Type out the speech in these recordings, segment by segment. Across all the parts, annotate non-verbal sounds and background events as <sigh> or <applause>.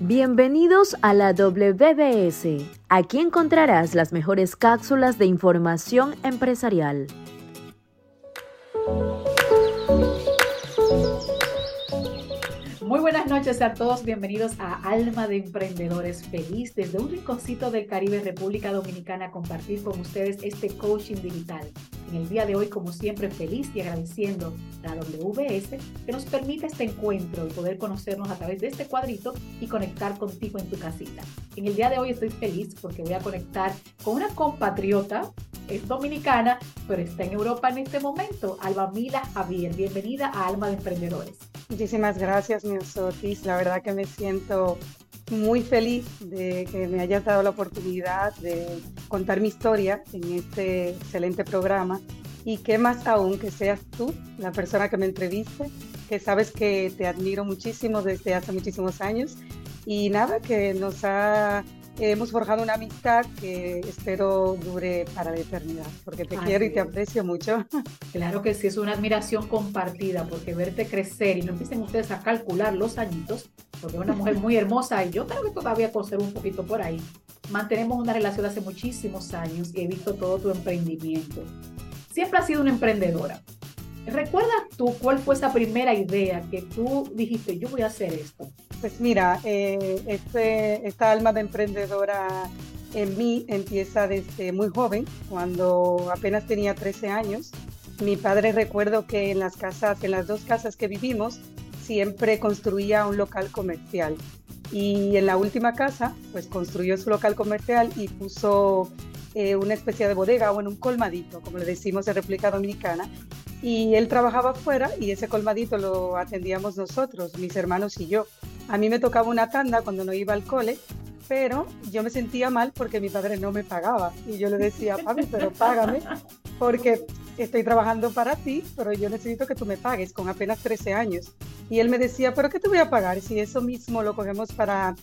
Bienvenidos a la WBS. Aquí encontrarás las mejores cápsulas de información empresarial. Muy buenas noches a todos, bienvenidos a Alma de Emprendedores Feliz desde un rinconcito del Caribe, República Dominicana, compartir con ustedes este coaching digital. En el día de hoy, como siempre, feliz y agradeciendo a la WBS que nos permite este encuentro y poder conocernos a través de este cuadrito y conectar contigo en tu casita. En el día de hoy estoy feliz porque voy a conectar con una compatriota es dominicana, pero está en Europa en este momento. Alba Mila Javier, bienvenida a Alma de Emprendedores. Muchísimas gracias, Otis. La verdad que me siento muy feliz de que me hayas dado la oportunidad de contar mi historia en este excelente programa. Y qué más aún que seas tú la persona que me entreviste, que sabes que te admiro muchísimo desde hace muchísimos años. Y nada, que nos ha hemos forjado una amistad que espero dure para la eternidad, porque te quiero y te aprecio mucho. <laughs> Claro que sí, es una admiración compartida, porque verte crecer y no empiecen ustedes a calcular los añitos, porque es una mujer muy hermosa y yo creo que todavía conservo un poquito por ahí. Mantenemos una relación hace muchísimos años y he visto todo tu emprendimiento. Siempre has sido una emprendedora. ¿Recuerdas tú cuál fue esa primera idea que tú dijiste, yo voy a hacer esto? Pues mira, eh, este, esta alma de emprendedora en mí empieza desde muy joven, cuando apenas tenía 13 años. Mi padre recuerdo que en las casas, en las dos casas que vivimos, siempre construía un local comercial. Y en la última casa, pues construyó su local comercial y puso eh, una especie de bodega o en un colmadito, como le decimos en República Dominicana, y él trabajaba afuera y ese colmadito lo atendíamos nosotros, mis hermanos y yo. A mí me tocaba una tanda cuando no iba al cole, pero yo me sentía mal porque mi padre no me pagaba y yo le decía, <laughs> papi, pero págame porque estoy trabajando para ti, pero yo necesito que tú me pagues con apenas 13 años. Y él me decía, pero ¿qué te voy a pagar si eso mismo lo cogemos para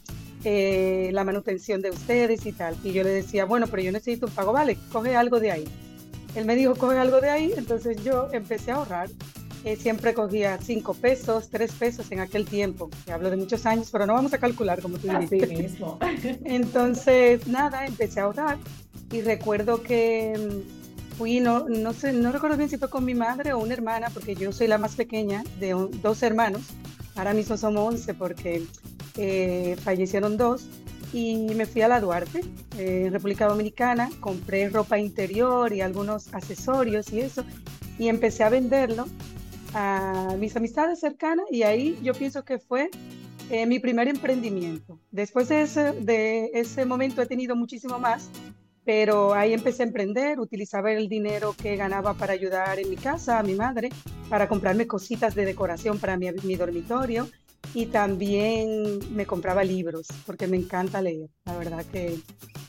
eh, la manutención de ustedes y tal? Y yo le decía, bueno, pero yo necesito un pago, vale, coge algo de ahí. Él me dijo, coge algo de ahí, entonces yo empecé a ahorrar. Eh, siempre cogía cinco pesos, tres pesos en aquel tiempo. Te hablo de muchos años, pero no vamos a calcular como tú dijiste. mismo. <laughs> entonces, nada, empecé a ahorrar y recuerdo que mm, fui, no, no sé, no recuerdo bien si fue con mi madre o una hermana, porque yo soy la más pequeña de dos hermanos. Ahora mismo somos 11 porque eh, fallecieron dos y me fui a la Duarte, en República Dominicana, compré ropa interior y algunos accesorios y eso, y empecé a venderlo a mis amistades cercanas y ahí yo pienso que fue eh, mi primer emprendimiento. Después de ese, de ese momento he tenido muchísimo más, pero ahí empecé a emprender, utilizaba el dinero que ganaba para ayudar en mi casa, a mi madre, para comprarme cositas de decoración para mi, mi dormitorio y también me compraba libros porque me encanta leer. La verdad que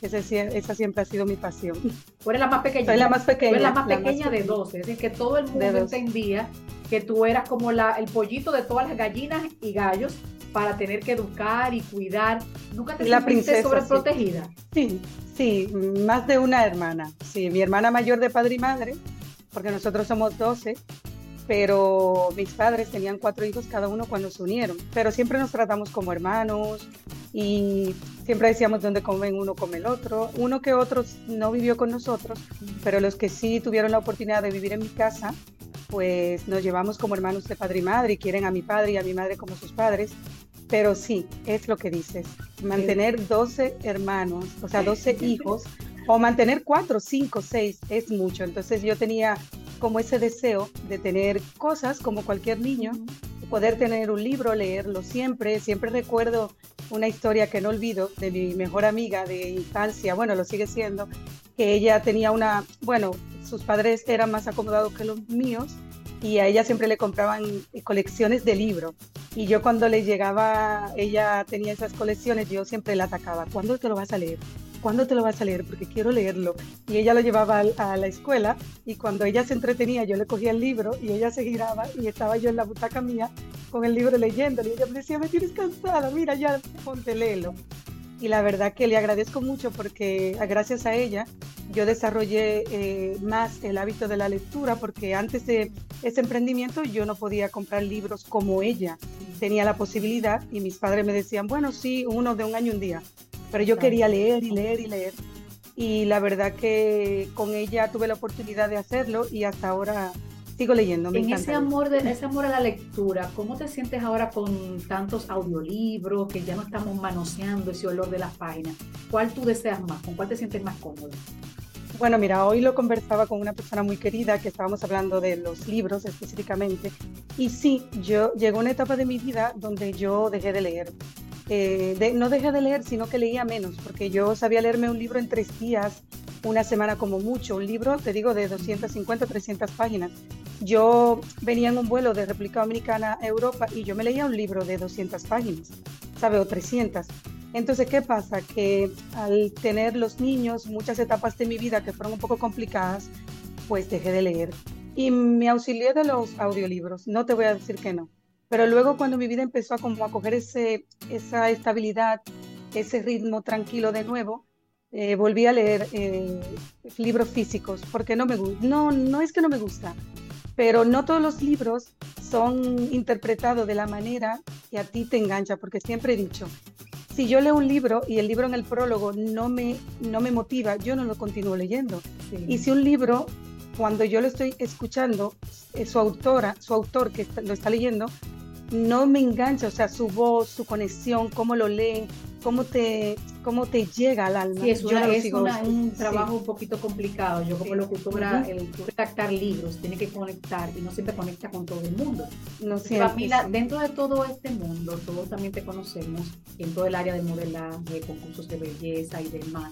esa siempre ha sido mi pasión. Tú eres la más pequeña. Soy la más pequeña. Tú eres la más pequeña de dos. Es decir, que todo el mundo entendía que tú eras como la, el pollito de todas las gallinas y gallos para tener que educar y cuidar. ¿Nunca te la sentiste sobreprotegida? Sí. sí, sí, más de una hermana. Sí, mi hermana mayor de padre y madre, porque nosotros somos 12, pero mis padres tenían cuatro hijos cada uno cuando se unieron, pero siempre nos tratamos como hermanos y siempre decíamos dónde comen uno come el otro. Uno que otros no vivió con nosotros, pero los que sí tuvieron la oportunidad de vivir en mi casa, pues nos llevamos como hermanos de padre y madre y quieren a mi padre y a mi madre como sus padres. Pero sí, es lo que dices, mantener 12 hermanos, o sea, 12 hijos, o mantener 4, 5, 6 es mucho. Entonces yo tenía como ese deseo de tener cosas como cualquier niño, poder tener un libro, leerlo siempre. Siempre recuerdo una historia que no olvido de mi mejor amiga de infancia, bueno, lo sigue siendo, que ella tenía una, bueno, sus padres eran más acomodados que los míos y a ella siempre le compraban colecciones de libros. Y yo cuando le llegaba, ella tenía esas colecciones, yo siempre la atacaba. ¿Cuándo te lo vas a leer? ¿cuándo te lo vas a leer? Porque quiero leerlo. Y ella lo llevaba a la escuela y cuando ella se entretenía, yo le cogía el libro y ella se giraba y estaba yo en la butaca mía con el libro leyéndolo. Y ella me decía, me tienes cansada, mira, ya ponte léelo. Y la verdad que le agradezco mucho porque gracias a ella yo desarrollé eh, más el hábito de la lectura porque antes de ese emprendimiento yo no podía comprar libros como ella tenía la posibilidad y mis padres me decían, bueno, sí, uno de un año un día, pero yo quería leer y leer y leer y la verdad que con ella tuve la oportunidad de hacerlo y hasta ahora sigo leyendo. en ese amor, de, ese amor a la lectura, ¿cómo te sientes ahora con tantos audiolibros que ya no estamos manoseando ese olor de las páginas? ¿Cuál tú deseas más? ¿Con cuál te sientes más cómodo? Bueno, mira, hoy lo conversaba con una persona muy querida que estábamos hablando de los libros específicamente. Y sí, yo llegó una etapa de mi vida donde yo dejé de leer. Eh, no dejé de leer, sino que leía menos, porque yo sabía leerme un libro en tres días, una semana como mucho. Un libro, te digo, de 250, 300 páginas. Yo venía en un vuelo de República Dominicana a Europa y yo me leía un libro de 200 páginas, ¿sabe? O 300. Entonces, ¿qué pasa? Que al tener los niños muchas etapas de mi vida que fueron un poco complicadas, pues dejé de leer. Y me auxilié de los audiolibros, no te voy a decir que no. Pero luego cuando mi vida empezó a como a coger ese, esa estabilidad, ese ritmo tranquilo de nuevo, eh, volví a leer eh, libros físicos, porque no me no, no es que no me gusta, pero no todos los libros son interpretados de la manera que a ti te engancha, porque siempre he dicho, si yo leo un libro y el libro en el prólogo no me, no me motiva, yo no lo continúo leyendo. Y si un libro, cuando yo lo estoy escuchando, eh, su autora, su autor que lo está leyendo, no me engancha, o sea, su voz, su conexión, cómo lo lee, cómo te, cómo te llega al alma. Sí, es, un trabajo un poquito complicado. Yo como locutora, el redactar libros, tiene que conectar y no siempre conecta con todo el mundo. No Familia, dentro de todo este mundo, todos también te conocemos en todo el área de modelaje, concursos de belleza y demás.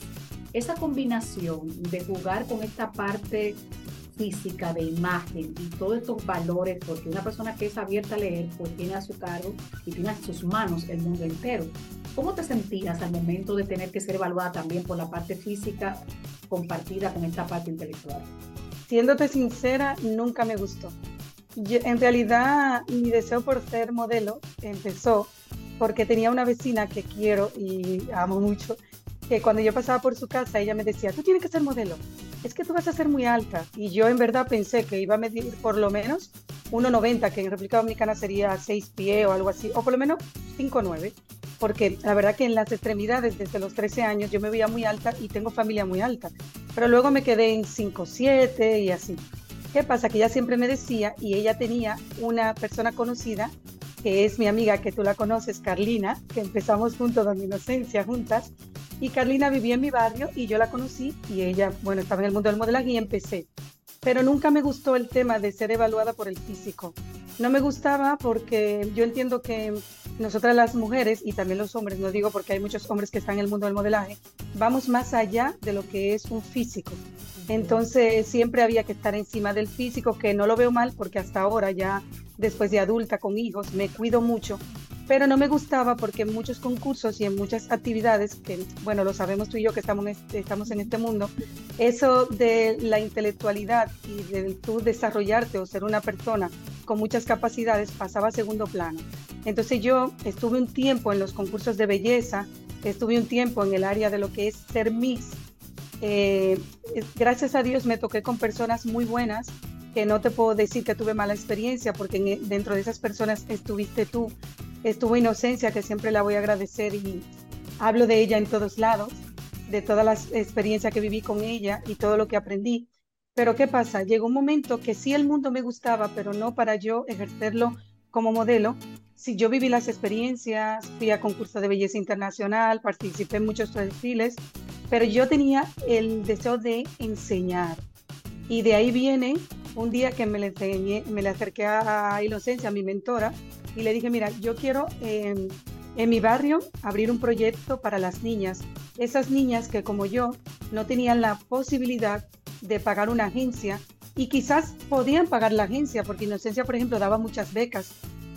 Esa combinación de jugar con esta parte física, de imagen y todos estos valores, porque una persona que es abierta a leer, pues tiene a su cargo y tiene a sus manos el mundo entero. ¿Cómo te sentías al momento de tener que ser evaluada también por la parte física compartida con esta parte intelectual? Siéndote sincera, nunca me gustó. en realidad, mi deseo por ser modelo empezó porque tenía una vecina que quiero y amo mucho, que cuando yo pasaba por su casa, ella me decía, tú tienes que ser modelo, es que tú vas a ser muy alta. Y yo en verdad pensé que iba a medir por lo menos 1,90, que en República Dominicana sería 6 pies o algo así, o por lo menos 5,9, porque la verdad que en las extremidades desde los 13 años yo me veía muy alta y tengo familia muy alta, pero luego me quedé en 5,7 y así. ¿Qué pasa? Que ella siempre me decía, y ella tenía una persona conocida que es mi amiga que tú la conoces, Carlina, que empezamos juntos mi inocencia juntas. Y Carlina vivía en mi barrio y yo la conocí y ella, bueno, estaba en el mundo del modelaje y empecé. Pero nunca me gustó el tema de ser evaluada por el físico. No me gustaba porque yo entiendo que nosotras las mujeres y también los hombres, no digo porque hay muchos hombres que están en el mundo del modelaje, vamos más allá de lo que es un físico. Entonces siempre había que estar encima del físico, que no lo veo mal porque hasta ahora ya después de adulta con hijos me cuido mucho, pero no me gustaba porque en muchos concursos y en muchas actividades, que bueno, lo sabemos tú y yo que estamos en este, estamos en este mundo, eso de la intelectualidad y de tú desarrollarte o ser una persona con muchas capacidades pasaba a segundo plano. Entonces yo estuve un tiempo en los concursos de belleza, estuve un tiempo en el área de lo que es ser Miss eh, gracias a Dios me toqué con personas muy buenas, que no te puedo decir que tuve mala experiencia, porque e, dentro de esas personas estuviste tú, estuvo Inocencia, que siempre la voy a agradecer y hablo de ella en todos lados, de todas las experiencias que viví con ella y todo lo que aprendí. Pero ¿qué pasa? Llegó un momento que sí el mundo me gustaba, pero no para yo ejercerlo como modelo. Si yo viví las experiencias, fui a concurso de belleza internacional, participé en muchos desfiles, pero yo tenía el deseo de enseñar. Y de ahí viene un día que me le, enseñé, me le acerqué a Inocencia, a mi mentora, y le dije, mira, yo quiero em, en mi barrio abrir un proyecto para las niñas, esas niñas que como yo no tenían la posibilidad de pagar una agencia y quizás podían pagar la agencia, porque Inocencia, por ejemplo, daba muchas becas,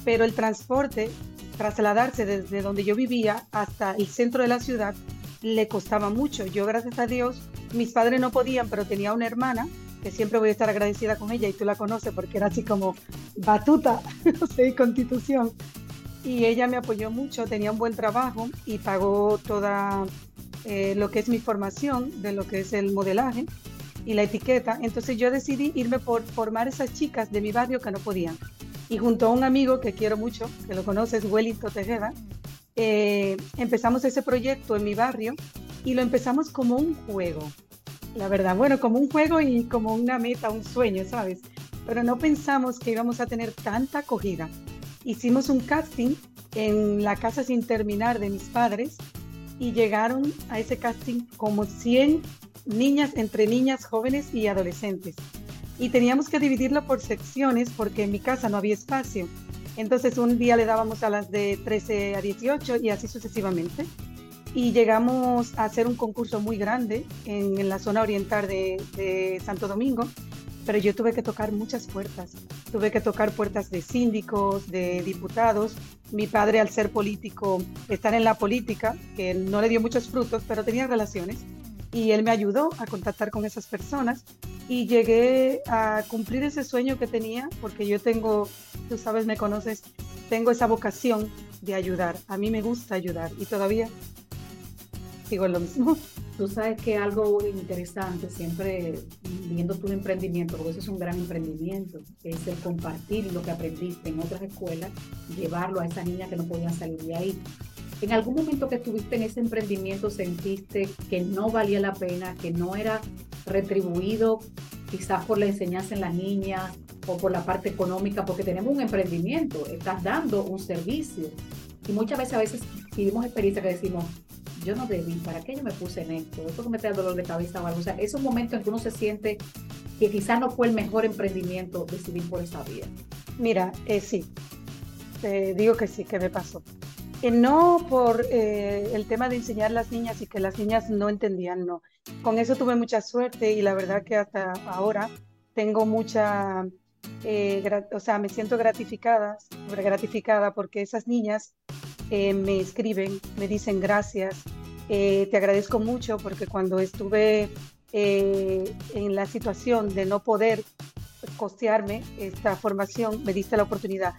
pero el transporte, trasladarse desde donde yo vivía hasta el centro de la ciudad, le costaba mucho. Yo, gracias a Dios, mis padres no podían, pero tenía una hermana que siempre voy a estar agradecida con ella y tú la conoces porque era así como batuta, <laughs> no sé, constitución. Y ella me apoyó mucho, tenía un buen trabajo y pagó toda eh, lo que es mi formación, de lo que es el modelaje y la etiqueta. Entonces yo decidí irme por formar esas chicas de mi barrio que no podían. Y junto a un amigo que quiero mucho, que lo conoces, Wellington Tejeda, eh, empezamos ese proyecto en mi barrio y lo empezamos como un juego. La verdad, bueno, como un juego y como una meta, un sueño, ¿sabes? Pero no pensamos que íbamos a tener tanta acogida. Hicimos un casting en la casa sin terminar de mis padres y llegaron a ese casting como 100 niñas, entre niñas, jóvenes y adolescentes. Y teníamos que dividirlo por secciones porque en mi casa no había espacio. Entonces un día le dábamos a las de 13 a 18 y así sucesivamente. Y llegamos a hacer un concurso muy grande en, la zona oriental de, de Santo Domingo, pero yo tuve que tocar muchas puertas. Tuve que tocar puertas de síndicos, de diputados. Mi padre, al ser político, estar en la política, que no le dio muchos frutos, pero tenía relaciones y él me ayudó a contactar con esas personas y llegué a cumplir ese sueño que tenía porque yo tengo, tú sabes, me conoces, tengo esa vocación de ayudar. A mí me gusta ayudar y todavía sigo en lo mismo. Tú sabes que algo interesante, siempre viendo tu emprendimiento, porque eso es un gran emprendimiento, es el compartir lo que aprendiste en otras escuelas, llevarlo a esa niña que no podía salir de ahí. ¿En algún momento que estuviste en ese emprendimiento sentiste que no valía la pena, que no era retribuido quizás por la enseñanza en las niñas o por la parte económica? Porque tenemos un emprendimiento, estás dando un servicio. Y muchas veces a veces vivimos experiencias que decimos, yo no debí, ¿para qué yo me puse en esto? Esto me trae dolor de cabeza o algo. O sea, es un momento en que uno se siente que quizás no fue el mejor emprendimiento decidir por esa vía. Mira, eh, sí, te digo que sí, que me pasó no por eh, el tema de enseñar a las niñas y que las niñas no entendían, no. Con eso tuve mucha suerte y la verdad que hasta ahora tengo mucha, eh, o sea, me siento gratificada, gratificada porque esas niñas eh, me escriben, me dicen gracias, te agradezco mucho porque cuando estuve en la situación de no poder costearme esta formación, me diste la oportunidad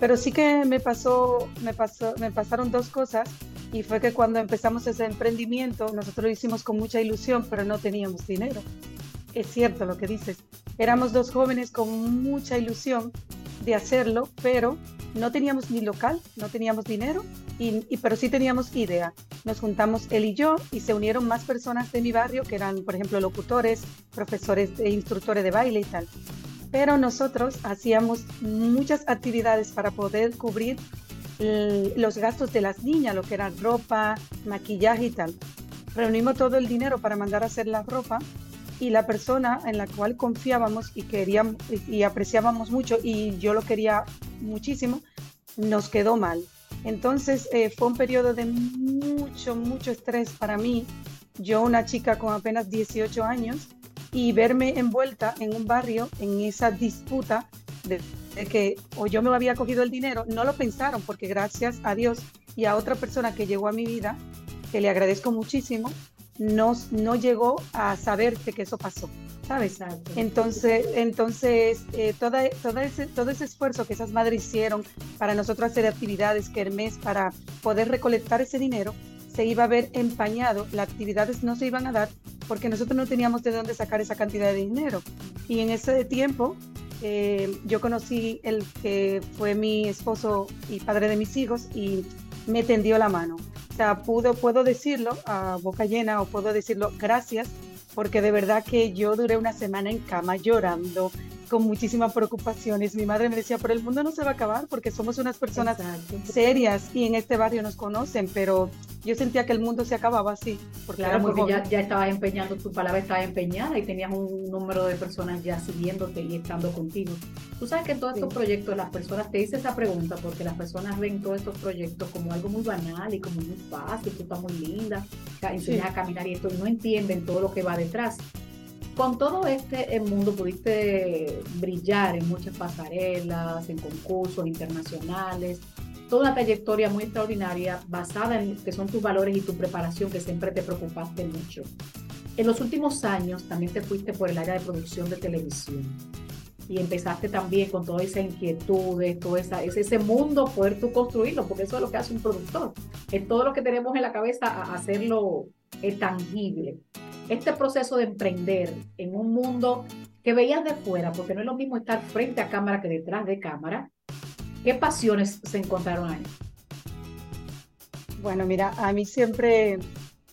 pero sí que me pasó, me pasó, me pasaron dos cosas y fue que cuando empezamos ese emprendimiento, nosotros lo hicimos con mucha ilusión, pero no teníamos dinero. Es cierto lo que dices. Éramos dos jóvenes con mucha ilusión de hacerlo, pero no teníamos ni local, no teníamos dinero, y, pero sí teníamos idea. Nos juntamos él y yo y se unieron más personas de mi barrio que eran, por ejemplo, locutores, profesores e instructores de baile y tal pero nosotros hacíamos muchas actividades para poder cubrir los gastos de las niñas, lo que era ropa, maquillaje y tal. Reunimos todo el dinero para mandar a hacer la ropa y la persona en la cual confiábamos y queríamos y apreciábamos mucho y yo lo quería muchísimo, nos quedó mal. Entonces eh, fue un periodo de mucho, mucho estrés para mí. Yo, una chica con apenas 18 años, y verme envuelta en un barrio en esa disputa de, que o yo me había cogido el dinero, no lo pensaron porque gracias a Dios y a otra persona que llegó a mi vida, que le agradezco muchísimo, no, no llegó a saber que eso pasó, ¿sabes? Entonces, entonces eh, toda, toda ese, todo ese esfuerzo que esas madres hicieron para nosotros hacer actividades, que mes para poder recolectar ese dinero, se iba a ver empañado, las actividades no se iban a dar porque nosotros no teníamos de dónde sacar esa cantidad de dinero. Y en ese tiempo eh, yo conocí el que fue mi esposo y padre de mis hijos y me tendió la mano. O sea, puedo, puedo decirlo a boca llena o puedo decirlo gracias porque de verdad que yo duré una semana en cama llorando, con muchísimas preocupaciones. Mi madre me decía, pero el mundo no se va a acabar porque somos unas personas serias y en este barrio nos conocen, pero yo sentía que el mundo se acababa así. Porque claro, porque ya, ya estabas empeñando, tu palabra estaba empeñada y tenías un número de personas ya siguiéndote y estando contigo. Tú sabes que en todos estos proyectos las personas, te hice esa pregunta porque las personas ven todos estos proyectos como algo muy banal y como muy fácil, tú estás muy linda, enseñar a caminar y esto, y no entienden todo lo que va detrás con todo este mundo pudiste brillar en muchas pasarelas, en concursos internacionales, toda una trayectoria muy extraordinaria basada en que son tus valores y tu preparación que siempre te preocupaste mucho. En los últimos años también te fuiste por el área de producción de televisión y empezaste también con toda esa inquietud, todo esa, ese, ese mundo, poder tú construirlo, porque eso es lo que hace un productor. Es todo lo que tenemos en la cabeza a hacerlo eh, tangible. Este proceso de emprender en un mundo que veías de fuera, porque no es lo mismo estar frente a cámara que detrás de cámara, ¿qué pasiones se encontraron ahí? Bueno, mira, a mí siempre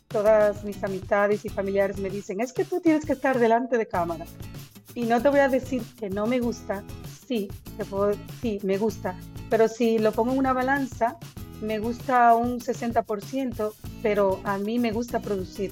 todas mis amistades y familiares me dicen, es que tú tienes que estar delante de cámara. Y no te voy a decir que no me gusta, sí, te puedo, sí, me gusta, pero si lo pongo en una balanza, me gusta un 60%, pero a mí me gusta producir.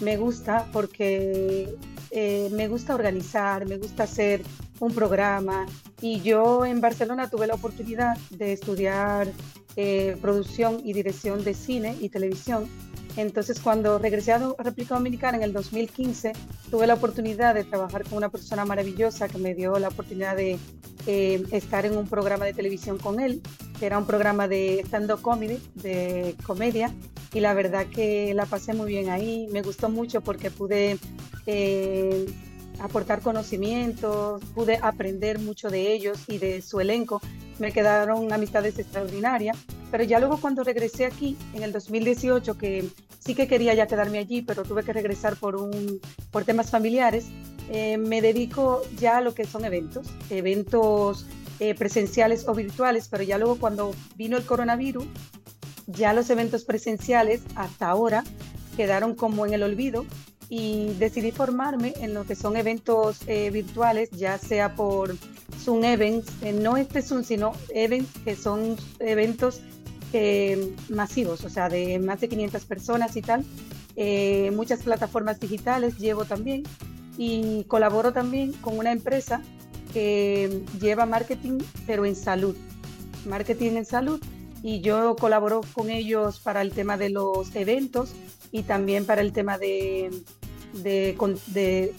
Me gusta porque eh, me gusta organizar, me gusta hacer un programa. Y yo en Barcelona tuve la oportunidad de estudiar eh, producción y dirección de cine y televisión. Entonces, cuando regresé a República Dominicana en el 2015, tuve la oportunidad de trabajar con una persona maravillosa que me dio la oportunidad de eh, estar en un programa de televisión con él, que era un programa de stand-up comedy, de comedia, y la verdad que la pasé muy bien ahí. Me gustó mucho porque pude eh, aportar conocimientos, pude aprender mucho de ellos y de su elenco. Me quedaron amistades extraordinarias, pero ya luego cuando regresé aquí en el 2018, que sí que quería ya quedarme allí, pero tuve que regresar por, un, por temas familiares, eh, me dedico ya a lo que son eventos, eventos eh, presenciales o virtuales, pero ya luego cuando vino el coronavirus, ya los eventos presenciales hasta ahora quedaron como en el olvido y decidí formarme en lo que son eventos eh, virtuales, ya sea por Zoom Events, eh, no este Zoom, sino Events que son eventos eh, masivos, o sea, de más de 500 personas y tal. muchas plataformas digitales llevo también y colaboro también con una empresa que lleva marketing, pero en salud, marketing en salud. Y yo colaboro con ellos para el tema de los eventos y también para el tema de, de,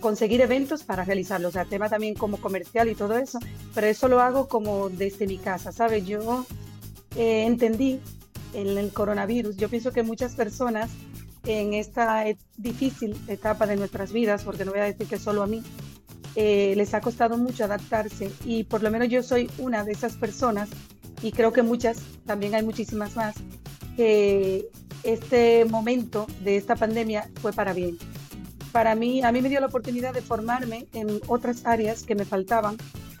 conseguir eventos para realizarlos, o sea, tema también como comercial y todo eso, pero eso lo hago como desde mi casa, ¿sabes? Yo eh, entendí en el coronavirus, yo pienso que muchas personas en esta difícil etapa de nuestras vidas, porque no voy a decir que solo a mí, eh, les ha costado mucho adaptarse y por lo menos yo soy una de esas personas y creo que muchas, también hay muchísimas más, que este momento de esta pandemia fue para bien. Para mí, a mí me dio la oportunidad de formarme en otras áreas que me faltaban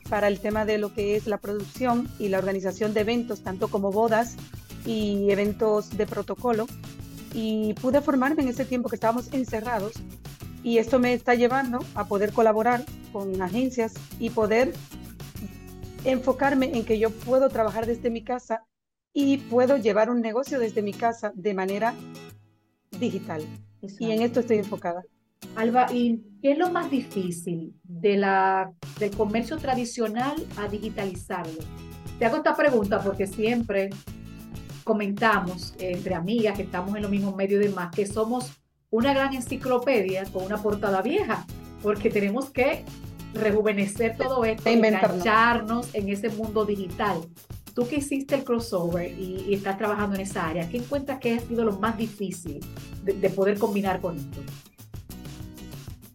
para el tema de lo que es la producción y la organización de eventos, tanto como bodas y eventos de protocolo. Y pude formarme en ese tiempo que estábamos encerrados y esto me está llevando a poder colaborar con agencias y poder enfocarme en que yo puedo trabajar desde mi casa y puedo llevar un negocio desde mi casa de manera digital. Y en esto estoy enfocada. Alba, ¿y qué es lo más difícil de la, del comercio tradicional a digitalizarlo? Te hago esta pregunta porque siempre comentamos entre amigas que estamos en los mismos medios y demás que somos una gran enciclopedia con una portada vieja, porque tenemos que rejuvenecer todo esto, engancharnos en ese mundo digital. Tú que hiciste el crossover y, estás trabajando en esa área, ¿qué encuentras que ha sido lo más difícil de, poder combinar con esto?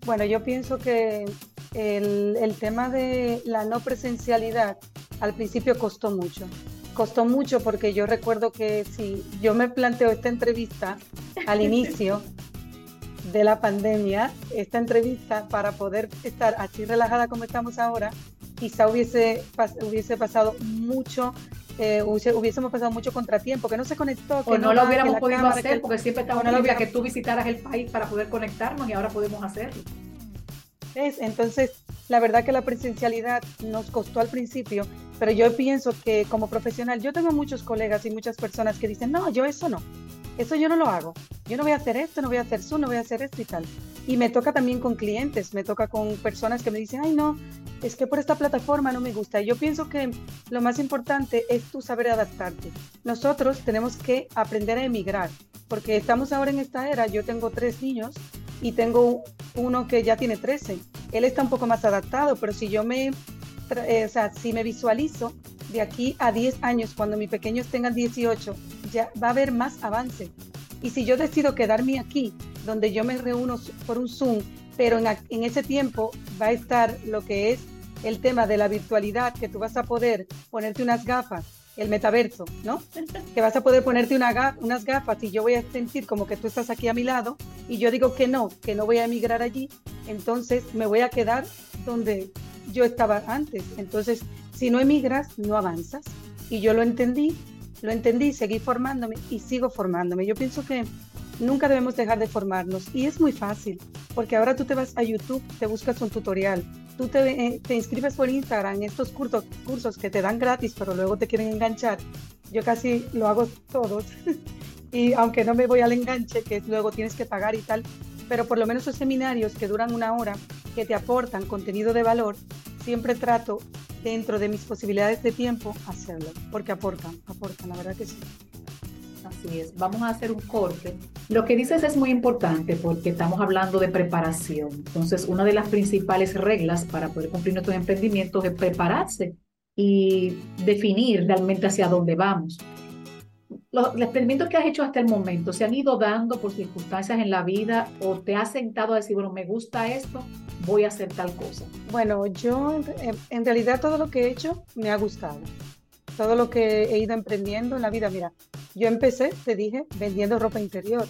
Bueno, yo pienso que el, el, tema de la no presencialidad al principio costó mucho. Costó mucho porque yo recuerdo que si yo me planteo esta entrevista al <laughs> inicio de la pandemia, esta entrevista para poder estar así relajada como estamos ahora, quizá hubiese, hubiese pasado mucho eh, hubiésemos pasado mucho contratiempo, que no se conectó. Que o no, lo hubiéramos podido hacer, porque siempre estaba no que tú visitaras el país para poder conectarnos y ahora podemos hacerlo. Es, entonces, la verdad que la presencialidad nos costó al principio, pero yo pienso que como profesional, yo tengo muchos colegas y muchas personas que dicen, no, yo eso no, eso yo no lo hago. Yo no voy a hacer esto, no voy a hacer eso, no voy a hacer esto y tal. Y me toca también con clientes, me toca con personas que me dicen, ay no, es que por esta plataforma no me gusta. Y yo pienso que lo más importante es tu saber adaptarte. Nosotros tenemos que aprender a emigrar, porque estamos ahora en esta era, yo tengo tres niños y tengo uno que ya tiene 13. Él está un poco más adaptado, pero si yo me, eh, o sea, si me visualizo de aquí a 10 años, cuando mis pequeños tengan 18, ya va a haber más avance. Y si yo decido quedarme aquí, donde yo me reúno por un Zoom, pero en, en ese tiempo va a estar lo que es el tema de la virtualidad, que tú vas a poder ponerte unas gafas el metaverso, ¿no? Que vas a poder ponerte una unas gafas y yo voy a sentir como que tú estás aquí a mi lado y yo digo que no, que no voy a emigrar allí, entonces me voy a quedar donde yo estaba antes. Entonces, si no emigras, no avanzas. Y yo lo entendí, lo entendí, seguí formándome y sigo formándome. Yo pienso que nunca debemos dejar de formarnos y es muy fácil, porque ahora tú te vas a YouTube, te buscas un tutorial, tú te, eh, te inscribes por Instagram estos cursos, cursos que te dan gratis, pero luego te quieren enganchar. Yo casi lo hago todos. <laughs> y aunque no me voy al enganche, que luego tienes que pagar y tal, pero por lo menos esos seminarios que duran una hora, que te aportan contenido de valor, siempre trato dentro de mis posibilidades de tiempo hacerlo, porque aportan, aportan, la verdad que sí. Así es, vamos a hacer un corte. Lo que dices es muy importante porque estamos hablando de preparación. Entonces, una de las principales reglas para poder cumplir nuestros emprendimientos es prepararse y definir realmente hacia dónde vamos. Los, emprendimientos que has hecho hasta el momento se han ido dando por circunstancias en la vida o te has sentado a decir, bueno, me gusta esto, voy a hacer tal cosa. Bueno, yo en realidad todo lo que he hecho me ha gustado todo lo que he ido emprendiendo en la vida. Mira, yo empecé, te dije, vendiendo ropa interior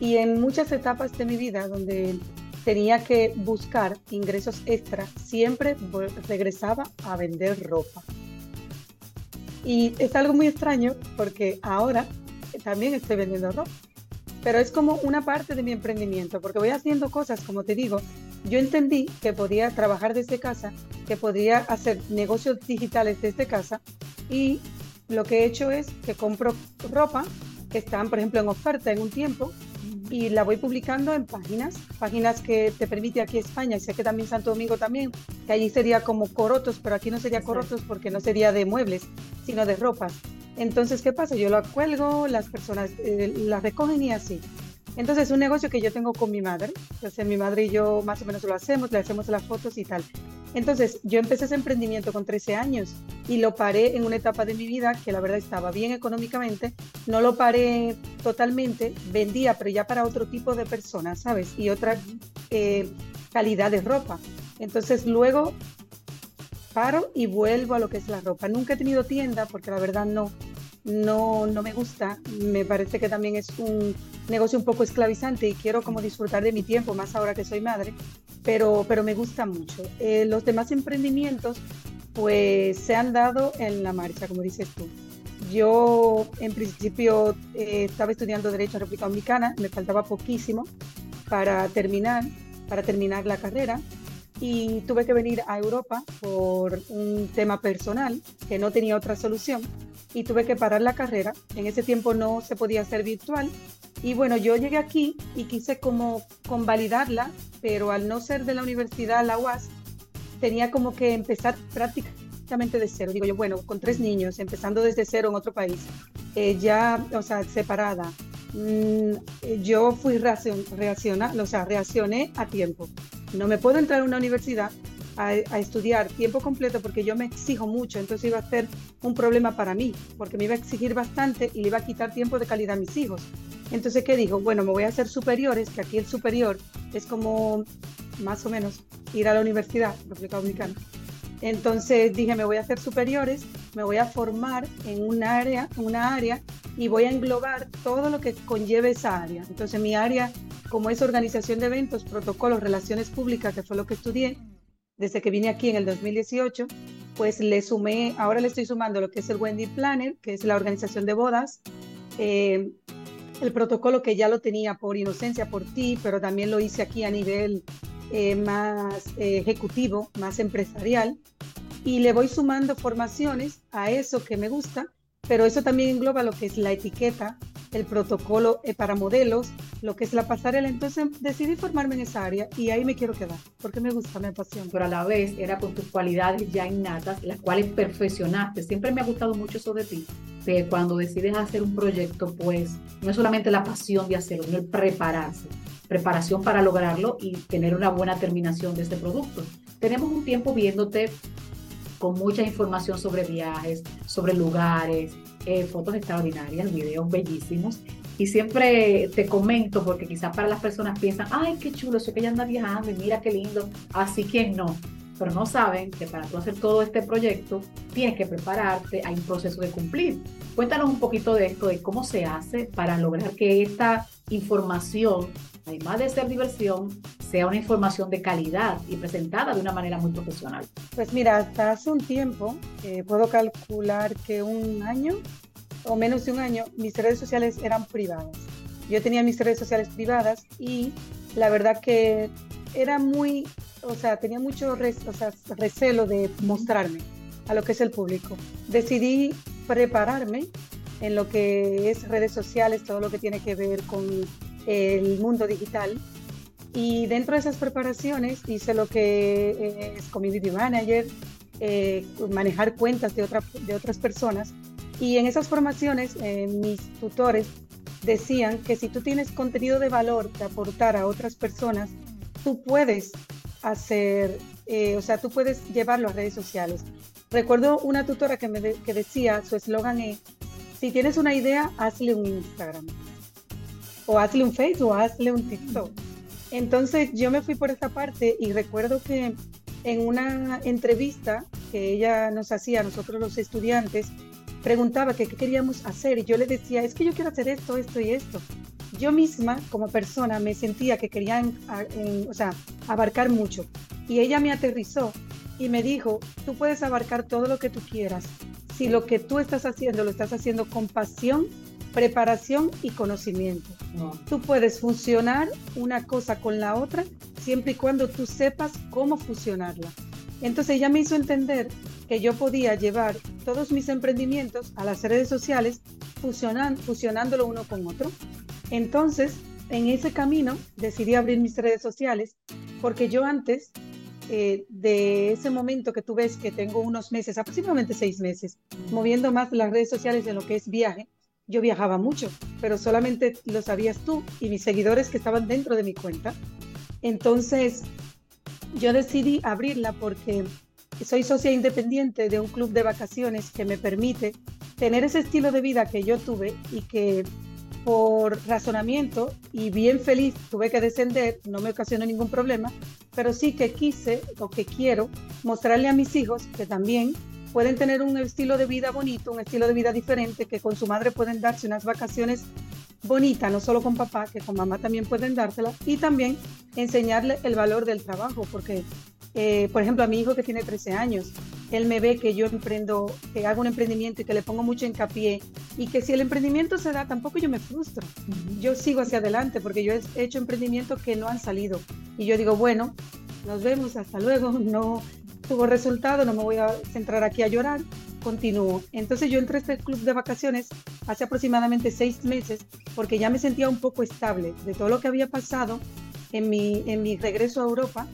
y en muchas etapas de mi vida donde tenía que buscar ingresos extra, siempre regresaba a vender ropa. Y es algo muy extraño porque ahora también estoy vendiendo ropa, pero es como una parte de mi emprendimiento porque voy haciendo cosas, como te digo, yo entendí que podía trabajar desde casa, que podía hacer negocios digitales desde casa y lo que he hecho es que compro ropa que están, por ejemplo, en oferta en un tiempo y la voy publicando en páginas, páginas que te permite aquí España, y sé que también Santo Domingo también, que allí sería como corotos, pero aquí no sería corotos porque no sería de muebles, sino de ropas. Entonces, ¿qué pasa? Yo la cuelgo, las personas eh, la recogen y así. Entonces, es un negocio que yo tengo con mi madre. Entonces, mi madre y yo más o menos lo hacemos, le hacemos las fotos y tal. Entonces, yo empecé ese emprendimiento con 13 años y lo paré en una etapa de mi vida que la verdad estaba bien económicamente. No lo paré totalmente, vendía, pero ya para otro tipo de personas, ¿sabes? Y otra eh, calidad de ropa. Entonces, luego paro y vuelvo a lo que es la ropa. Nunca he tenido tienda porque la verdad no, no, no me gusta. Me parece que también es un negocio un poco esclavizante y quiero como disfrutar de mi tiempo, más ahora que soy madre, pero, pero me gusta mucho. Eh, los demás emprendimientos pues se han dado en la marcha, como dices tú. Yo en principio eh, estaba estudiando Derecho a República Dominicana, me faltaba poquísimo para terminar, para terminar la carrera y tuve que venir a Europa por un tema personal que no tenía otra solución y tuve que parar la carrera. En ese tiempo no se podía hacer virtual. Y bueno, yo llegué aquí y quise como convalidarla, pero al no ser de la universidad, la UAS, tenía como que empezar prácticamente de cero. Digo yo, bueno, con tres niños, empezando desde cero en otro país, eh, ya, o sea, separada. Mm, yo fui reacciona, o sea, reaccioné a tiempo. No me puedo entrar a una universidad a, estudiar tiempo completo porque yo me exijo mucho, entonces iba a ser un problema para mí, porque me iba a exigir bastante y le iba a quitar tiempo de calidad a mis hijos. Entonces, ¿qué digo? Bueno, me voy a hacer superiores, que aquí el superior es como más o menos ir a la universidad, República Dominicana. Entonces dije, me voy a hacer superiores, me voy a formar en un área, una área y voy a englobar todo lo que conlleve esa área. Entonces mi área, como es organización de eventos, protocolos, relaciones públicas, que fue lo que estudié, desde que vine aquí en el 2018, pues le sumé, ahora le estoy sumando lo que es el Wendy Planner, que es la organización de bodas, eh, el protocolo que ya lo tenía por inocencia, por ti, pero también lo hice aquí a nivel eh, más eh, ejecutivo, más empresarial, y le voy sumando formaciones a eso que me gusta, pero eso también engloba lo que es la etiqueta, el protocolo eh, para modelos, lo que es la pasarela. Entonces decidí formarme en esa área y ahí me quiero quedar, porque me gusta, me apasiona. Pero a la vez era con tus cualidades ya innatas, las cuales perfeccionaste. Siempre me ha gustado mucho eso de ti, de cuando decides hacer un proyecto, pues no es solamente la pasión de hacerlo, sino el prepararse. Preparación para lograrlo y tener una buena terminación de este producto. Tenemos un tiempo viéndote con mucha información sobre viajes, sobre lugares, eh, fotos extraordinarias, videos bellísimos. Y siempre te comento, porque quizás para las personas piensan, ay, qué chulo, sé que ella anda viajando y mira qué lindo. Así que no. pero no saben que para tú hacer todo este proyecto tienes que prepararte, hay un proceso de cumplir. Cuéntanos un poquito de esto, de cómo se hace para lograr que esta información, además de ser diversión, sea una información de calidad y presentada de una manera muy profesional. Pues mira, hasta hace un tiempo, eh, puedo calcular que un año o menos de un año, mis redes sociales eran privadas. Yo tenía mis redes sociales privadas y la verdad que era muy, o sea, tenía mucho recelo de mostrarme a lo que es el público. Decidí prepararme en lo que es redes sociales, todo lo que tiene que ver con el mundo digital. Y dentro de esas preparaciones hice lo que es community manager, eh, manejar cuentas de, otra, de otras personas. Y en esas formaciones, eh, mis tutores decían que si tú tienes contenido de valor que aportar a otras personas, tú puedes hacer, eh, o sea, tú puedes llevarlo a redes sociales. Recuerdo una tutora que me que decía, su eslogan es, si tienes una idea, hazle un Instagram, o hazle un Facebook, o hazle un TikTok. Entonces yo me fui por esa parte y recuerdo que en una entrevista que ella nos hacía a nosotros los estudiantes, preguntaba que qué queríamos hacer y yo le decía, es que yo quiero hacer esto, esto y esto. Yo misma, como persona, me sentía que quería o sea, abarcar mucho. Y ella me aterrizó y me dijo, tú puedes abarcar todo lo que tú quieras. Si lo que tú estás haciendo lo estás haciendo con pasión, preparación y conocimiento. Tú puedes funcionar una cosa con la otra siempre y cuando tú sepas cómo fusionarla. Entonces ella me hizo entender que yo podía llevar todos mis emprendimientos a las redes sociales fusionan, fusionándolo uno con otro. Entonces, en ese camino decidí abrir mis redes sociales porque yo antes eh, de ese momento que tú ves que tengo unos meses, aproximadamente seis meses, moviendo más las redes sociales en lo que es viaje, yo viajaba mucho, pero solamente lo sabías tú y mis seguidores que estaban dentro de mi cuenta. Entonces, yo decidí abrirla porque soy socia independiente de un club de vacaciones que me permite tener ese estilo de vida que yo tuve y que por razonamiento y bien feliz tuve que descender, no me ocasionó ningún problema, pero sí que quise o que quiero mostrarle a mis hijos que también pueden tener un estilo de vida bonito, un estilo de vida diferente, que con su madre pueden darse unas vacaciones bonitas, no solo con papá, que con mamá también pueden dársela, y también enseñarle el valor del trabajo, porque eh, por ejemplo, a mi hijo que tiene 13 años, él me ve que yo emprendo, que hago un emprendimiento y que le pongo mucho hincapié y que si el emprendimiento se da, tampoco yo me frustro. Yo sigo hacia adelante porque yo he hecho emprendimientos que no han salido y yo digo, bueno, nos vemos, hasta luego, <laughs> no tuvo resultado, no me voy a centrar aquí a llorar, continúo. Entonces yo entré a este club de vacaciones hace aproximadamente seis meses porque ya me sentía un poco estable de todo lo que había pasado en mi, en mi regreso a Europa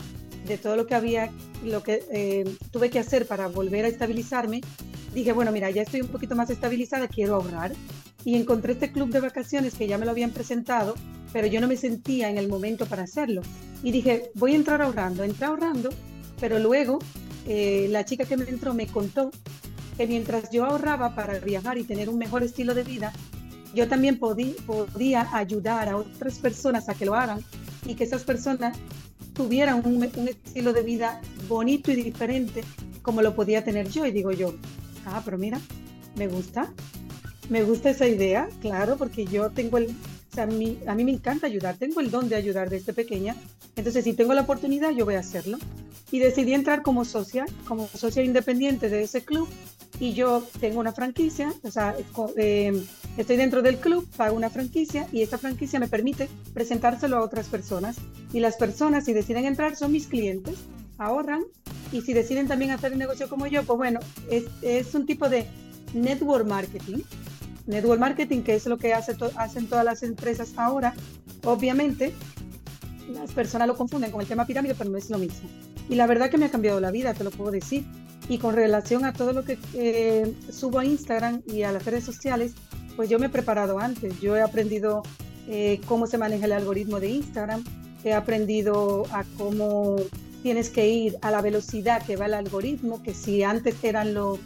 de todo lo que había, lo que eh, tuve que hacer para volver a estabilizarme, dije, bueno, mira, ya estoy un poquito más estabilizada, quiero ahorrar. Y encontré este club de vacaciones que ya me lo habían presentado, pero yo no me sentía en el momento para hacerlo. Y dije, voy a entrar ahorrando, entré ahorrando, pero luego eh, la chica que me entró me contó que mientras yo ahorraba para viajar y tener un mejor estilo de vida, yo también podía ayudar a otras personas a que lo hagan y que esas personas tuvieran un, estilo de vida bonito y diferente como lo podía tener yo. Y digo yo, ah, pero mira, me gusta, me gusta esa idea, claro, porque yo tengo el, a mí, me encanta ayudar, tengo el don de ayudar desde pequeña, entonces si tengo la oportunidad yo voy a hacerlo. Y decidí entrar como socia, como socia independiente de ese club y yo tengo una franquicia, o sea, eh, estoy dentro del club, pago una franquicia y esa franquicia me permite presentárselo a otras personas. Y las personas, si deciden entrar, son mis clientes, ahorran y si deciden también hacer el negocio como yo, pues bueno, es un tipo de network marketing. Network marketing, que es lo que hace hacen todas las empresas ahora, obviamente, las personas lo confunden con el tema pirámide, pero no es lo mismo. Y la verdad que me ha cambiado la vida, te lo puedo decir. Y con relación a todo lo que eh, subo a Instagram y a las redes sociales, pues yo me he preparado antes. Yo he aprendido eh, cómo se maneja el algoritmo de Instagram, he aprendido a cómo tienes que ir a la velocidad que va el algoritmo, que si antes eran los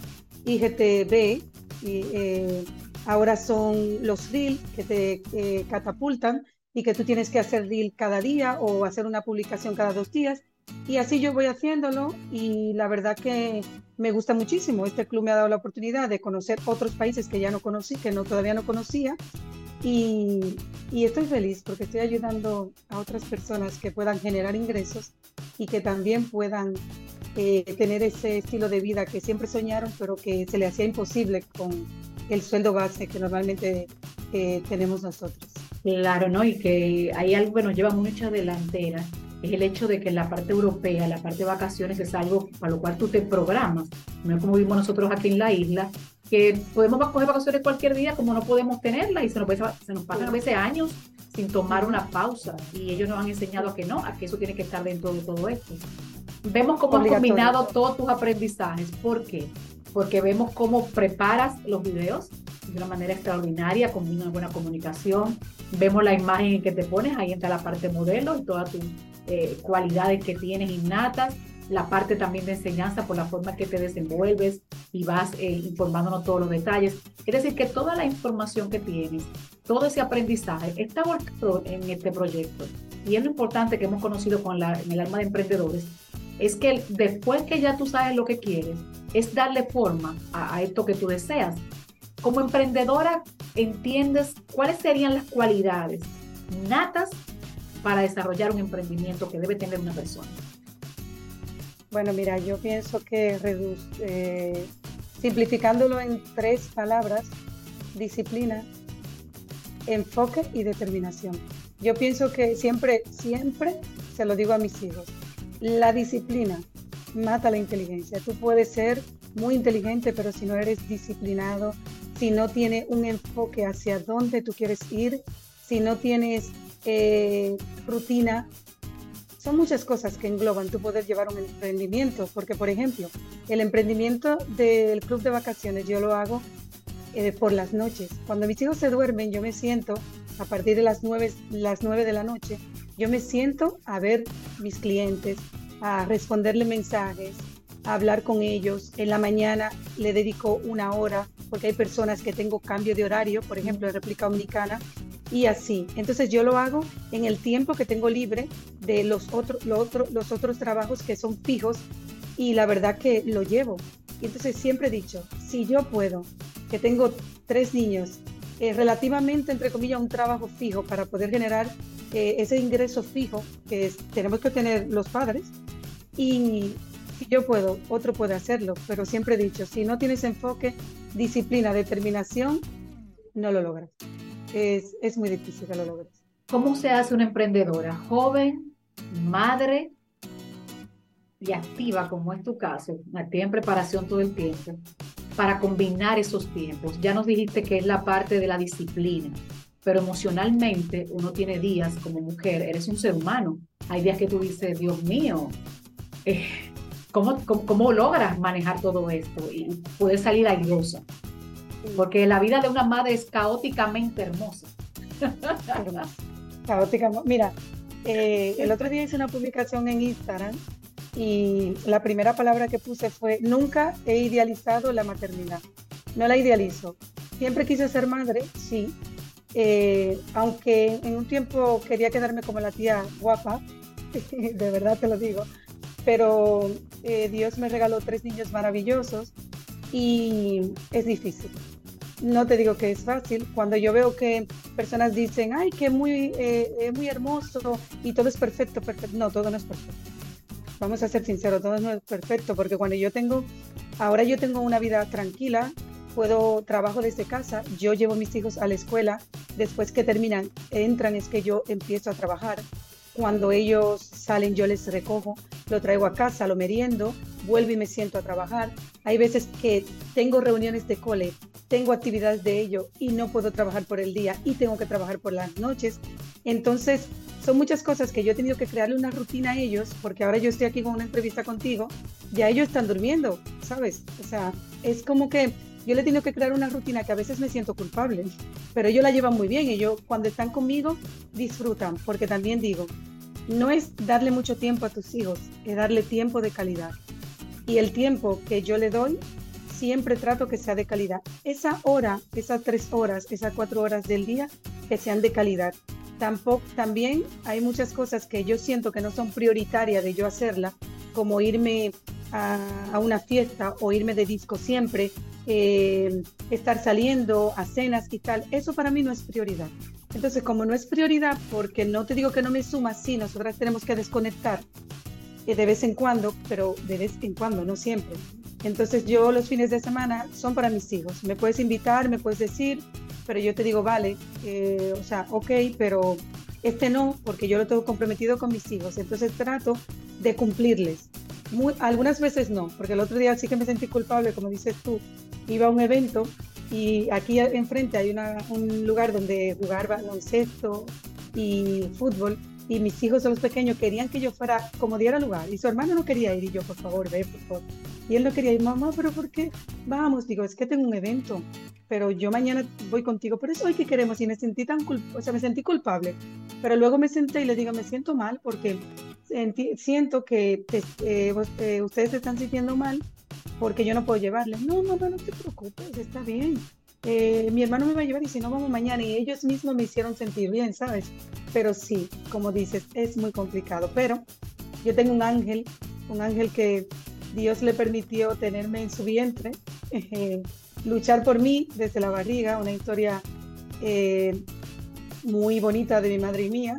IGTV, y, eh, ahora son los Reels que te catapultan y que tú tienes que hacer Reel cada día o hacer una publicación cada dos días Y así yo voy haciéndolo y la verdad que me gusta muchísimo. Este club me ha dado la oportunidad de conocer otros países que ya no conocí, que no, todavía no conocía. Y, y estoy feliz porque estoy ayudando a otras personas que puedan generar ingresos y que también puedan eh, tener ese estilo de vida que siempre soñaron, pero que se le hacía imposible con el sueldo base que normalmente eh, tenemos nosotros. Claro, ¿no? Y que hay algo que nos lleva mucha delantera, es el hecho de que la parte europea, la parte de vacaciones es algo para lo cual tú te programas, no es como vimos nosotros aquí en la isla, que podemos coger vacaciones cualquier día como no podemos tenerlas y se nos, se nos pasan a veces años sin tomar una pausa y ellos nos han enseñado a que no, a que eso tiene que estar dentro de todo esto. Vemos cómo has combinado todos tus aprendizajes. ¿Por qué? Porque vemos cómo preparas los videos, de una manera extraordinaria, con una buena comunicación. Vemos la imagen en que te pones, ahí entra la parte modelo y todas tus eh, cualidades que tienes innatas, la parte también de enseñanza por la forma que te desenvuelves y vas eh, informándonos todos los detalles. Es decir, que toda la información que tienes, todo ese aprendizaje está volcado en este proyecto. Y es lo importante que hemos conocido con la, en el alma de emprendedores, es que después que ya tú sabes lo que quieres, es darle forma a esto que tú deseas como emprendedora, ¿entiendes cuáles serían las cualidades natas para desarrollar un emprendimiento que debe tener una persona? Bueno, mira, yo pienso que eh, simplificándolo en tres palabras, disciplina, enfoque y determinación. Yo pienso que siempre, siempre se lo digo a mis hijos, la disciplina mata la inteligencia. Tú puedes ser muy inteligente, pero si no eres disciplinado, si no tienes un enfoque hacia dónde tú quieres ir, si no tienes eh, rutina, son muchas cosas que engloban tú poder llevar un emprendimiento, porque por ejemplo, el emprendimiento del club de vacaciones yo lo hago eh, por las noches. Cuando mis hijos se duermen, yo me siento a partir de las 9, las 9 de la noche, yo me siento a ver mis clientes, a responderle mensajes, a hablar con ellos. En la mañana le dedico una hora porque hay personas que tengo cambio de horario, por ejemplo, en República Dominicana, y así. Entonces yo lo hago en el tiempo que tengo libre de los, otros los otros trabajos que son fijos y la verdad que lo llevo. Y entonces siempre he dicho, si yo puedo, que tengo tres niños, eh, relativamente, entre comillas, un trabajo fijo para poder generar eh, ese ingreso fijo que tenemos que tener los padres, y yo puedo, otro puede hacerlo, pero siempre he dicho, si no tienes enfoque, disciplina, determinación, no lo logras. Es, es muy difícil que lo logres. ¿Cómo se hace una emprendedora joven, madre y activa, como es tu caso, activa en preparación todo el tiempo, para combinar esos tiempos? Ya nos dijiste que es la parte de la disciplina, pero emocionalmente uno tiene días como mujer, eres un ser humano. Hay días que tú dices, Dios mío, eh, ¿cómo, cómo, logras manejar todo esto y poder salir airosa? Porque la vida de una madre es caóticamente hermosa. Caótica. Mira, eh, el otro día hice una publicación en Instagram y la primera palabra que puse fue, nunca he idealizado la maternidad. No la idealizo. Siempre quise ser madre, sí. Eh, aunque en un tiempo quería quedarme como la tía guapa, <laughs> de verdad te lo digo, pero eh, Dios me regaló tres niños maravillosos y es difícil. No te digo que es fácil. Cuando yo veo que personas dicen, ay, que muy, eh, muy hermoso y todo es perfecto, perfecto. No, todo no es perfecto. Vamos a ser sinceros, todo no es perfecto, porque cuando yo tengo, ahora yo tengo una vida tranquila, puedo trabajo desde casa, yo llevo mis hijos a la escuela, después que terminan, entran, es que yo empiezo a trabajar. Cuando ellos salen, yo les recojo, lo traigo a casa, lo meriendo, vuelvo y me siento a trabajar. Hay veces que tengo reuniones de cole, tengo actividades de ello y no puedo trabajar por el día y tengo que trabajar por las noches. Entonces, son muchas cosas que yo he tenido que crearle una rutina a ellos, porque ahora yo estoy aquí con una entrevista contigo, ya ellos están durmiendo, ¿sabes? O sea, es como que yo le he tenido que crear una rutina que a veces me siento culpable, pero ellos la llevan muy bien y yo cuando están conmigo disfrutan, porque también digo, no es darle mucho tiempo a tus hijos, es darle tiempo de calidad. Y el tiempo que yo le doy, siempre trato que sea de calidad. Esa hora, esas tres horas, esas cuatro horas del día, que sean de calidad. tampoco, también hay muchas cosas que yo siento que no son prioritarias de yo hacerla, como irme a, una fiesta o irme de disco siempre, eh, estar saliendo a cenas y tal, eso para mí no es prioridad. Entonces, como no es prioridad, porque no te digo que no me suma, sí, nosotras tenemos que desconectar eh, de vez en cuando, pero de vez en cuando, no siempre. Entonces yo los fines de semana son para mis hijos. Me puedes invitar, me puedes decir, pero yo te digo, vale, eh, o sea, ok, pero este no, porque yo lo tengo comprometido con mis hijos. Entonces trato de cumplirles. Algunas veces no, porque el otro día sí que me sentí culpable, como dices tú, iba a un evento y aquí enfrente hay un lugar donde jugar baloncesto y fútbol y mis hijos son los pequeños querían que yo fuera como diera lugar y su hermano no quería ir y yo por favor ve por favor. Y él no quería ir mamá pero por qué vamos digo es que tengo un evento pero yo mañana voy contigo por eso hoy que queremos y me sentí tan o sea me sentí culpable. Pero luego me senté y le digo me siento mal porque siento que eh, eh, ustedes se están sintiendo mal porque yo no puedo llevarle no mamá no te preocupes está bien eh, mi hermano me va a llevar y si no vamos mañana y ellos mismos me hicieron sentir bien, ¿sabes? Pero sí, como dices, es muy complicado. Pero yo tengo un ángel, un ángel que Dios le permitió tenerme en su vientre, eh, luchar por mí desde la barriga, una historia eh, muy bonita de mi madre y mía.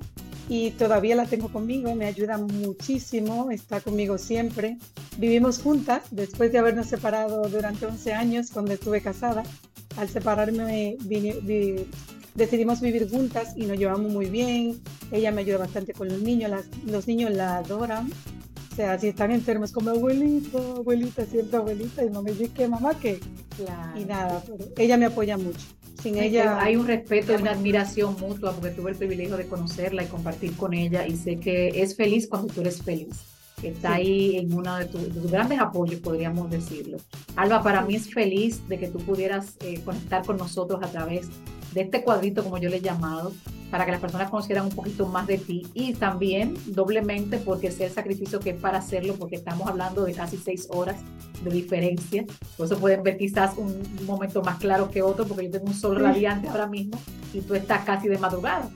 Y todavía la tengo conmigo, me ayuda muchísimo, está conmigo siempre. Vivimos juntas después de habernos separado durante 11 años cuando estuve casada al separarme decidimos vivir juntas y nos llevamos muy bien. Ella me ayuda bastante con los niños, los niños la adoran. O sea, si están enfermos, como abuelita, abuelita, siempre abuelita, y no me dice que mamá, que. Y nada, ella me apoya mucho. Sin ella. Hay un respeto y una admiración mutua, porque tuve el privilegio de conocerla y compartir con ella, y sé que es feliz cuando tú eres feliz está ahí en uno de, tus grandes apoyos, podríamos decirlo. Alba, para mí es feliz de que tú pudieras eh, conectar con nosotros a través de este cuadrito, como yo le he llamado, para que las personas conocieran un poquito más de ti y también doblemente porque sé el sacrificio que es para hacerlo, porque estamos hablando de casi seis horas de diferencia. Por eso pueden ver quizás un momento más claro que otro, porque yo tengo un sol radiante ahora mismo y tú estás casi de madrugada.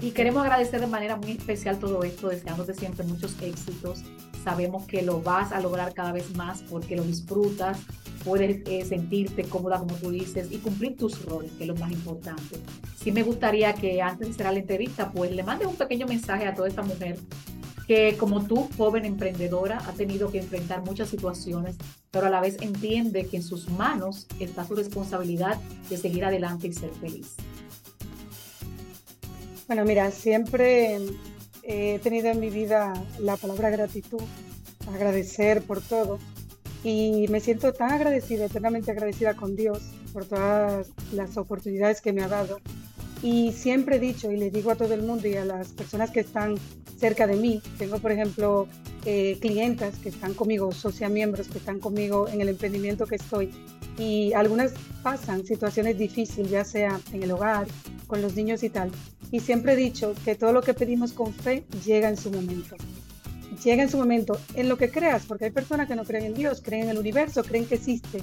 Y queremos agradecer de manera muy especial todo esto, deseándote siempre muchos éxitos. Sabemos que lo vas a lograr cada vez más porque lo disfrutas, puedes eh, sentirte cómoda como tú dices y cumplir tus roles, que es lo más importante. Sí me gustaría que antes de cerrar la entrevista, pues le mandes un pequeño mensaje a toda esta mujer que como tú, joven emprendedora, ha tenido que enfrentar muchas situaciones, pero a la vez entiende que en sus manos está su responsabilidad de seguir adelante y ser feliz. Bueno, mira, siempre he tenido en mi vida la palabra gratitud, agradecer por todo. Y me siento tan agradecida, eternamente agradecida con Dios por todas las oportunidades que me ha dado. Y siempre he dicho y le digo a todo el mundo y a las personas que están cerca de mí, tengo por ejemplo eh, clientas que están conmigo, socios miembros que están conmigo en el emprendimiento que estoy. Y algunas pasan situaciones difíciles, ya sea en el hogar, con los niños y tal. Y siempre he dicho que todo lo que pedimos con fe llega en su momento. Llega en su momento en lo que creas, porque hay personas que no creen en Dios, creen en el universo, creen que existe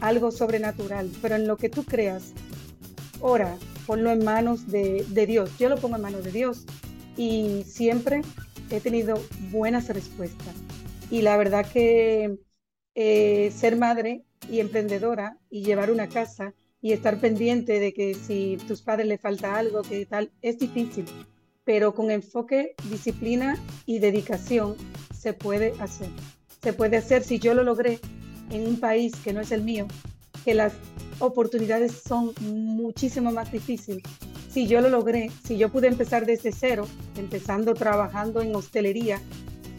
algo sobrenatural, pero en lo que tú creas, ora, ponlo en manos de, Dios. Yo lo pongo en manos de Dios y siempre he tenido buenas respuestas. Y la verdad que eh, ser madre y emprendedora y llevar una casa y estar pendiente de que si tus padres le falta algo, que tal, es difícil, pero con enfoque, disciplina y dedicación se puede hacer. Se puede hacer si yo lo logré en un país que no es el mío, que las oportunidades son muchísimo más difíciles. Si yo lo logré, si yo pude empezar desde cero, empezando trabajando en hostelería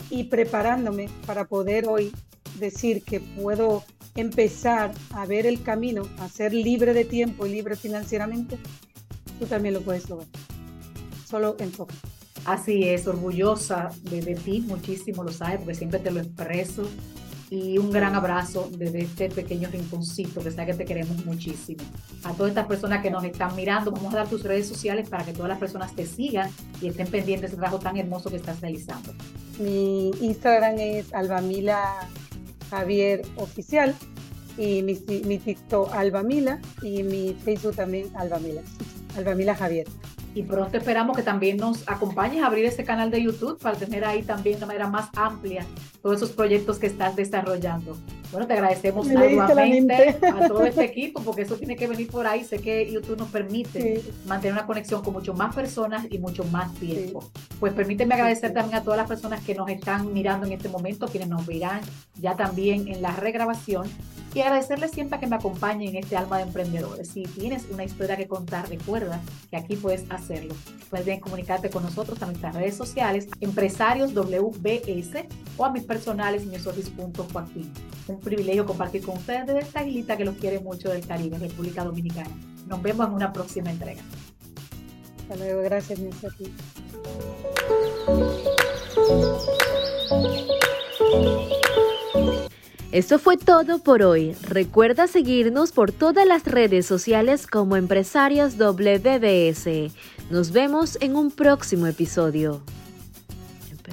y preparándome para poder hoy decir que puedo empezar a ver el camino a ser libre de tiempo y libre financieramente, tú también lo puedes lograr. Solo enfoca. Así es, orgullosa de, ti muchísimo, lo sabes, porque siempre te lo expreso. Y un gran abrazo desde este pequeño rinconcito, que sabes que te queremos muchísimo. A todas estas personas que nos están mirando, vamos a dar tus redes sociales para que todas las personas te sigan y estén pendientes de ese trabajo tan hermoso que estás realizando. Mi Instagram es albamila Javier Oficial y mi, mi TikTok Alba Mila y mi Facebook también Alba Mila, Alba Mila Javier. Y pronto esperamos que también nos acompañes a abrir ese canal de YouTube para tener ahí también de manera más amplia todos esos proyectos que estás desarrollando. Bueno, te agradecemos nuevamente a todo este equipo porque eso tiene que venir por ahí. Sé que YouTube nos permite mantener una conexión con mucho más personas y mucho más tiempo. Pues permíteme agradecer también a todas las personas que nos están mirando en este momento, quienes nos verán ya también en la regrabación y agradecerles siempre a que me acompañen en este alma de emprendedores. Si tienes una historia que contar, recuerda que aquí puedes hacerlo. Puedes comunicarte con nosotros a nuestras redes sociales, empresarios WBS o a mis personales Joaquín. Privilegio compartir con ustedes desde esta islita que los quiere mucho del Caribe, República Dominicana. Nos vemos en una próxima entrega. Hasta luego, gracias, Joaquín. Esto fue todo por hoy. Recuerda seguirnos por todas las redes sociales como Empresarios WBS. Nos vemos en un próximo episodio.